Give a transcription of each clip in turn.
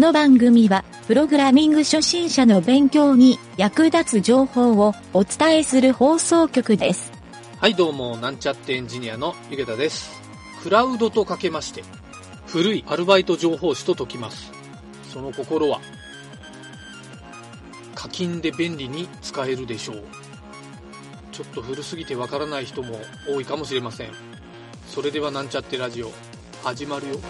この番組は、プログラミング初心者の勉強に役立つ情報をお伝えする放送局です。はい、どうも、なんちゃってエンジニアのゆげたです。クラウドとかけまして、古いアルバイト情報誌と解きます。その心は、課金で便利に使えるでしょう。ちょっと古すぎてわからない人も多いかもしれません。それではなんちゃってラジオ、始まるよ。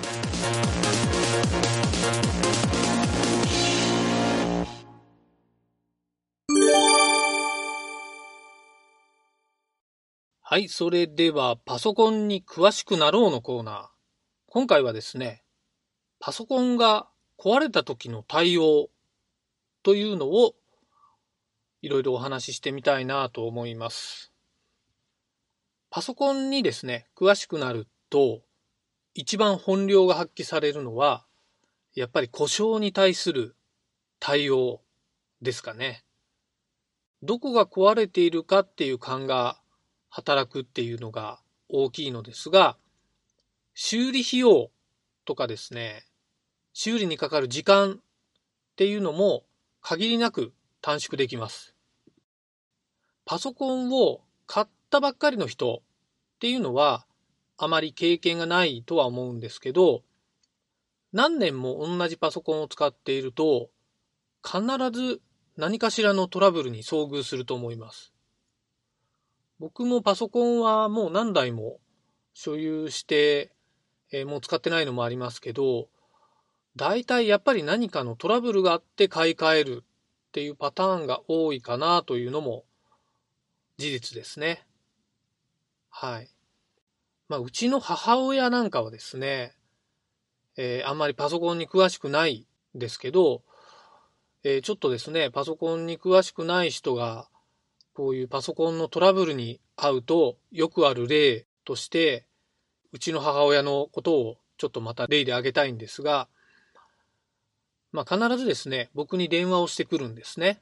はい、それではパソコンに詳しくなろうのコーナー。今回はですね、パソコンが壊れた時の対応というのをいろいろお話ししてみたいなと思います。パソコンにですね、詳しくなると、一番本領が発揮されるのは、やっぱり故障に対する対応ですかね。どこが壊れているかっていう勘が働くっていうのが大きいのですが、修理費用とかですね、修理にかかる時間っていうのも限りなく短縮できます。パソコンを買ったばっかりの人っていうのはあまり経験がないとは思うんですけど、何年も同じパソコンを使っていると、必ず何かしらのトラブルに遭遇すると思います。僕もパソコンはもう何台も所有して、えーもう使ってないのもありますけど、大体やっぱり何かのトラブルがあって買い替えるっていうパターンが多いかなというのも事実ですね。はい。まあ、うちの母親なんかはですね、えーあんまりパソコンに詳しくないですけど、えーちょっとですね、パソコンに詳しくない人が、こういうパソコンのトラブルに遭うと、よくある例として、うちの母親のことをちょっとまた例で挙げたいんですが、まあ、必ずですね、僕に電話をしてくるんですね。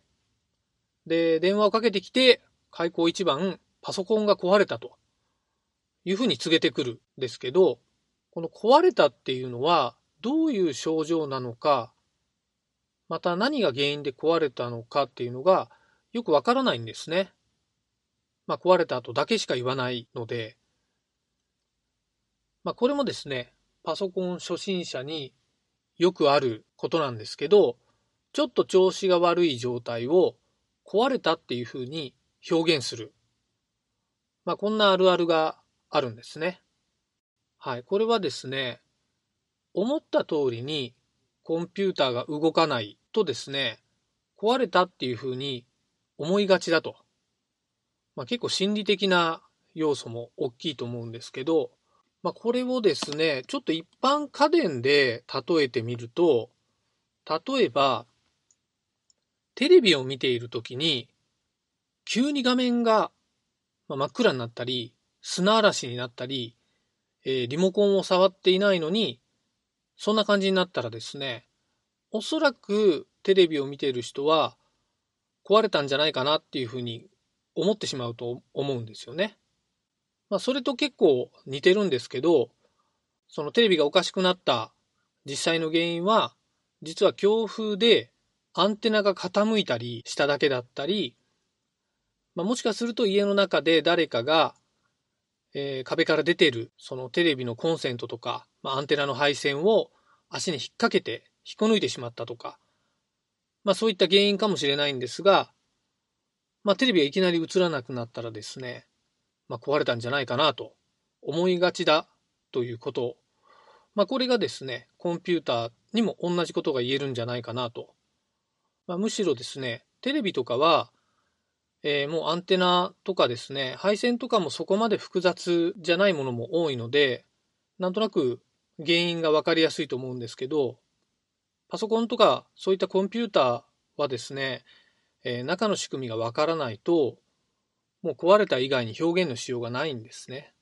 で、電話をかけてきて、開口一番、パソコンが壊れたというふうに告げてくるんですけど、この壊れたっていうのは、どういう症状なのか、また何が原因で壊れたのかっていうのが、よくわからないんですね。まあ、壊れた後だけしか言わないので、まあ、これもですね、パソコン初心者によくあることなんですけど、ちょっと調子が悪い状態を壊れたっていうふうに表現する。まあ、こんなあるあるがあるんですね。はい。これはですね、思った通りにコンピューターが動かないとですね、壊れたっていうふうに思いがちだと。まあ、結構心理的な要素も大きいと思うんですけど、まあ、これをですね、ちょっと一般家電で例えてみると、例えば、テレビを見ているときに、急に画面が真っ暗になったり、砂嵐になったり、えーリモコンを触っていないのに、そんな感じになったらですね、おそらくテレビを見ている人は壊れたんじゃないかなっていうふうに思ってしまうと思うんですよね。まあ、それと結構似てるんですけど、そのテレビがおかしくなった実際の原因は、実は強風でアンテナが傾いたりしただけだったり、まあ、もしかすると家の中で誰かが、えー壁から出てるそのテレビのコンセントとか、まあ、アンテナの配線を足に引っ掛けて引っこ抜いてしまったとか、まあ、そういった原因かもしれないんですが、まあ、テレビがいきなり映らなくなったらですね、まあ、壊れたんじゃないかなと思いがちだということ。まあ、これがですね、コンピューターにも同じことが言えるんじゃないかなと。まあ、むしろですね、テレビとかは、えーもうアンテナとかですね、配線とかもそこまで複雑じゃないものも多いので、なんとなく原因がわかりやすいと思うんですけど、パソコンとかそういったコンピューターはですね、えー中の仕組みがわからないと、もう壊れた以外に表現のしようがないんですね。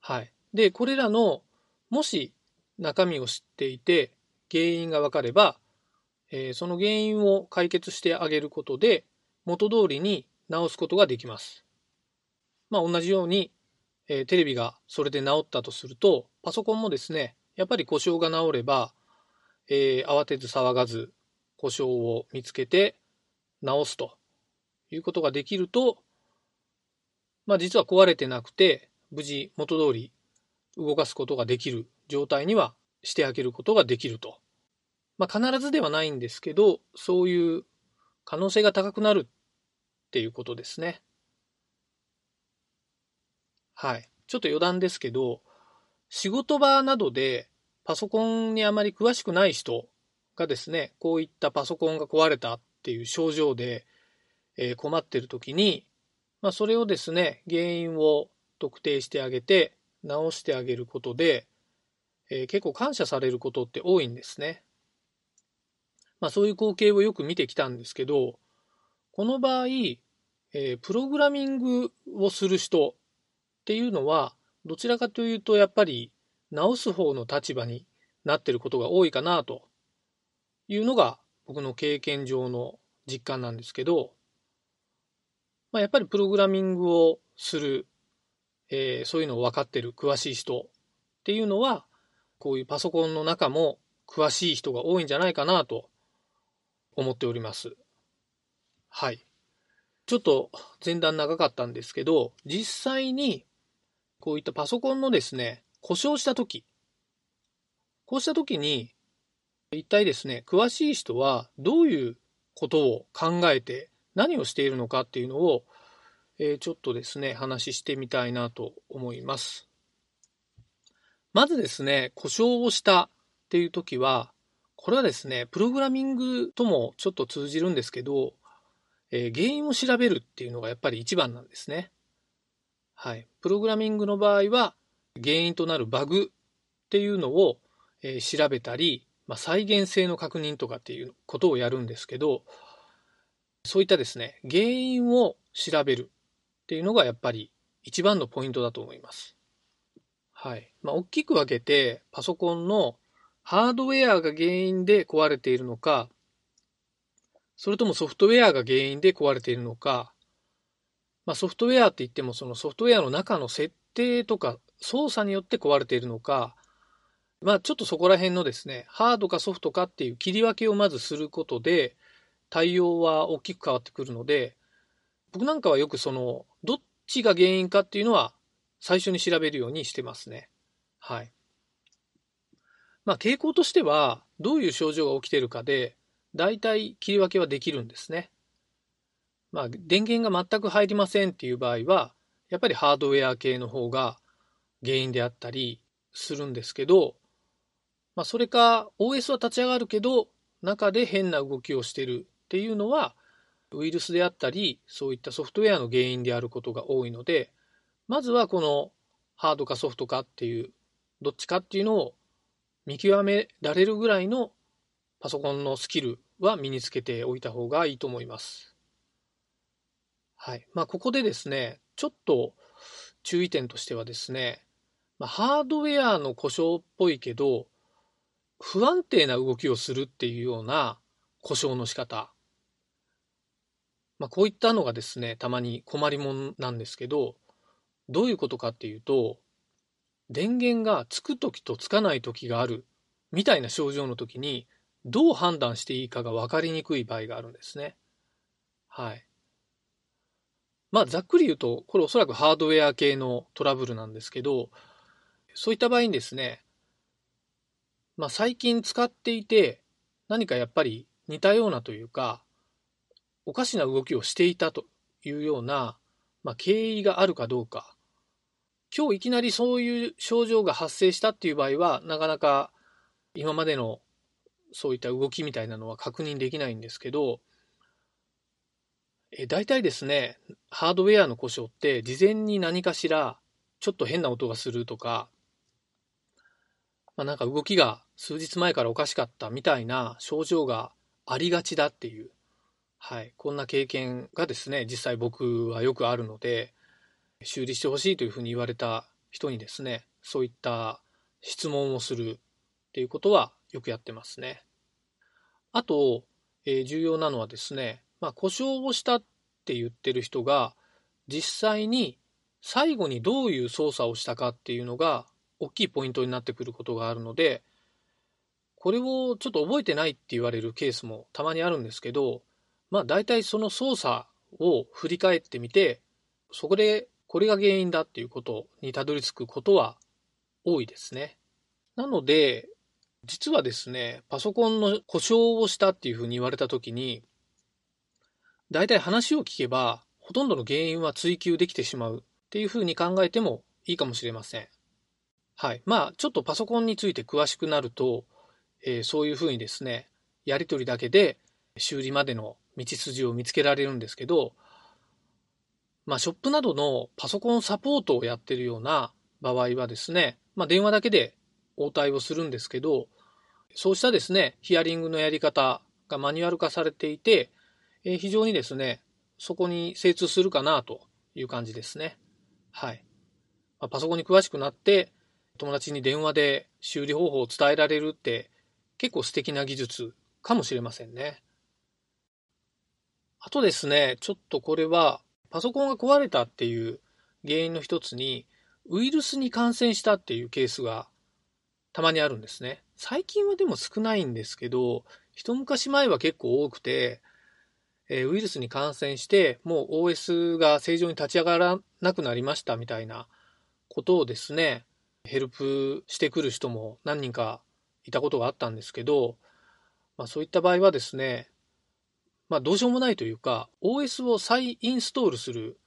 はい。で、これらの、もし中身を知っていて、原因がわかれば、えーその原因を解決してあげることで、元通りに直すことができます。まあ同じように、えーテレビがそれで直ったとすると、パソコンもですね、やっぱり故障が直れば、えー、慌てず騒がず故障を見つけて直すということができると、まあ実は壊れてなくて、無事元通り動かすことができる状態にはしてあげることができると。まあ必ずではないんですけど、そういう可能性が高くなるっていうことですね。はい。ちょっと余談ですけど、仕事場などでパソコンにあまり詳しくない人がですね、こういったパソコンが壊れたっていう症状で、え、困ってる時に、まあ、それをですね、原因を特定してあげて、直してあげることで、えー、結構感謝されることって多いんですね。まあ、そういう光景をよく見てきたんですけど、この場合、えー、プログラミングをする人っていうのは、どちらかというと、やっぱり直す方の立場になってることが多いかなというのが僕の経験上の実感なんですけど、まあ、やっぱりプログラミングをする、えー、そういうのを分かってる詳しい人っていうのは、こういうパソコンの中も詳しい人が多いんじゃないかなと思っております。はい。ちょっと前段長かったんですけど、実際にこういったパソコンのですね、故障したとき、こうしたときに一体ですね、詳しい人はどういうことを考えて何をしているのかっていうのを、えー、ちょっとですね、話してみたいなと思います。まずですね、故障をしたっていう時は、これはですね、プログラミングともちょっと通じるんですけど、えー、原因を調べるっていうのがやっぱり一番なんですね。はい。プログラミングの場合は、原因となるバグっていうのを、えー、調べたり、まあ、再現性の確認とかっていうことをやるんですけど、そういったですね、原因を調べるっていうのがやっぱり一番のポイントだと思います。はい。まあ、大きく分けて、パソコンのハードウェアが原因で壊れているのか、それともソフトウェアが原因で壊れているのか、まあ、ソフトウェアって言ってもそのソフトウェアの中の設定とか操作によって壊れているのか、まあちょっとそこら辺のですね、ハードかソフトかっていう切り分けをまずすることで、対応は大きく変わってくるので、僕なんかはよくその、どっちが原因かっていうのは最初に調べるようにしてますね。はい。まあ傾向としては、どういう症状が起きてるかで、大体切り分けはできるんですね。まあ電源が全く入りませんっていう場合は、やっぱりハードウェア系の方が原因であったりするんですけど、まあ、それか OS は立ち上がるけど中で変な動きをしてるっていうのはウイルスであったりそういったソフトウェアの原因であることが多いのでまずはこのハードかソフトかっていうどっちかっていうのを見極められるぐらいのパソコンのスキルは身につけておいた方がいいと思います。はい。まあ、ここでですね、ちょっと注意点としてはですね、まあ、ハードウェアの故障っぽいけど、不安定な動きをするっていうような故障の仕方。まあ、こういったのがですね、たまに困りもんなんですけど、どういうことかっていうと、電源がつく時とつかない時があるみたいな症状の時に、どう判断していいかが分かりにくい場合があるんですね。はい。まあ、ざっくり言うと、これおそらくハードウェア系のトラブルなんですけど、そういった場合にですね、まあ、最近使っていて、何かやっぱり似たようなというか、おかしな動きをしていたというような、まあ、経緯があるかどうか。今日いきなりそういう症状が発生したっていう場合は、なかなか今までのそういった動きみたいなのは確認できないんですけど、え大体ですね、ハードウェアの故障って事前に何かしらちょっと変な音がするとか、まあ、なんか動きが数日前からおかしかったみたいな症状がありがちだっていう、はい、こんな経験がですね、実際僕はよくあるので、修理してほしいというふうに言われた人にですね、そういった質問をするっていうことはよくやってますね。あと、えー、重要なのはですね、まあ、故障をしたって言ってる人が、実際に最後にどういう操作をしたかっていうのが大きいポイントになってくることがあるので、これをちょっと覚えてないって言われるケースもたまにあるんですけど、まあ大体その操作を振り返ってみて、そこでこれが原因だっていうことにたどり着くことは多いですね。なので、実はですね、パソコンの故障をしたっていうふうに言われたときに、大体話を聞けば、ほとんどの原因は追求できてしまうっていうふうに考えてもいいかもしれません。はい。まあ、ちょっとパソコンについて詳しくなると、えー、そういうふうにですね、やりとりだけで修理までの道筋を見つけられるんですけど、まあ、ショップなどのパソコンサポートをやってるような場合はですね、まあ、電話だけで応対をするんですけど、そうしたですね、ヒアリングのやり方がマニュアル化されていて、え、非常にですね、そこに精通するかなという感じですね。はい。まあ、パソコンに詳しくなって、友達に電話で修理方法を伝えられるって結構素敵な技術かもしれませんね。あとですね、ちょっとこれはパソコンが壊れたっていう原因の一つにウイルスに感染したっていうケースがたまにあるんですね。最近はでも少ないんですけど、一昔前は結構多くて、えー、ウイルスに感染して、もう OS が正常に立ち上がらなくなりましたみたいなことをですね、ヘルプしてくる人も何人かいたことがあったんですけど、まあ、そういった場合はですね、まあ、どうしようもないというか、OS を再インストールする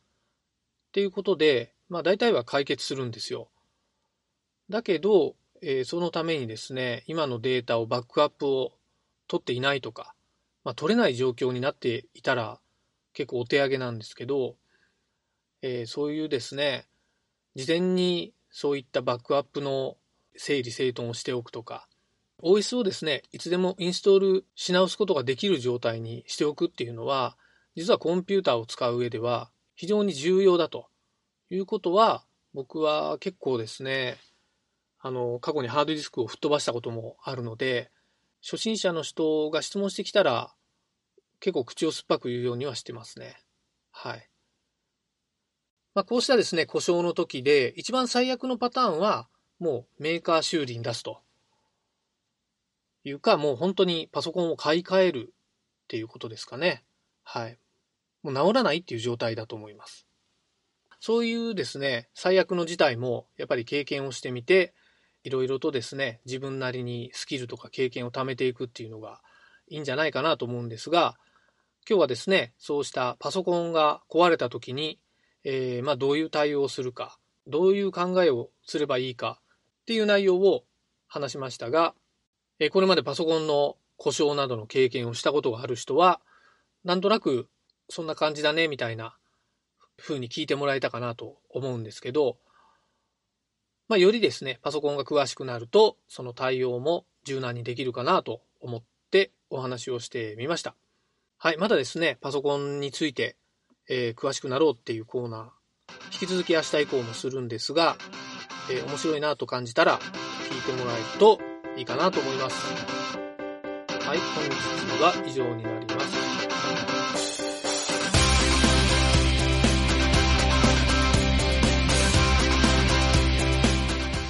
っていうことで、まあ、大体は解決するんですよ。だけど、えー、そのためにですね、今のデータをバックアップを取っていないとか、まあ、取れない状況になっていたら結構お手上げなんですけど、えー、そういうですね、事前にそういったバックアップの整理整頓をしておくとか、OS をですね、いつでもインストールし直すことができる状態にしておくっていうのは、実はコンピューターを使う上では非常に重要だということは、僕は結構ですね、あの、過去にハードディスクを吹っ飛ばしたこともあるので、初心者の人が質問してきたら、結構口を酸っぱく言うようにはしてますね。はい。まあ、こうしたですね、故障の時で、一番最悪のパターンは、もうメーカー修理に出すと。いうか、もう本当にパソコンを買い替えるっていうことですかね。はい。もう治らないっていう状態だと思います。そういうですね、最悪の事態もやっぱり経験をしてみて、いろいろとですね、自分なりにスキルとか経験を貯めていくっていうのがいいんじゃないかなと思うんですが、今日はですね、そうしたパソコンが壊れた時に、えー、まあ、どういう対応をするか、どういう考えをすればいいかっていう内容を話しましたが、えこれまでパソコンの故障などの経験をしたことがある人は、なんとなくそんな感じだね、みたいな風に聞いてもらえたかなと思うんですけど、まあ、よりですね、パソコンが詳しくなると、その対応も柔軟にできるかなと思ってお話をしてみました。はい、まだですね、パソコンについて、えー、詳しくなろうっていうコーナー、引き続き明日以降もするんですが、えー、面白いなと感じたら聞いてもらえるといいかなと思います。はい、本日は以上になります。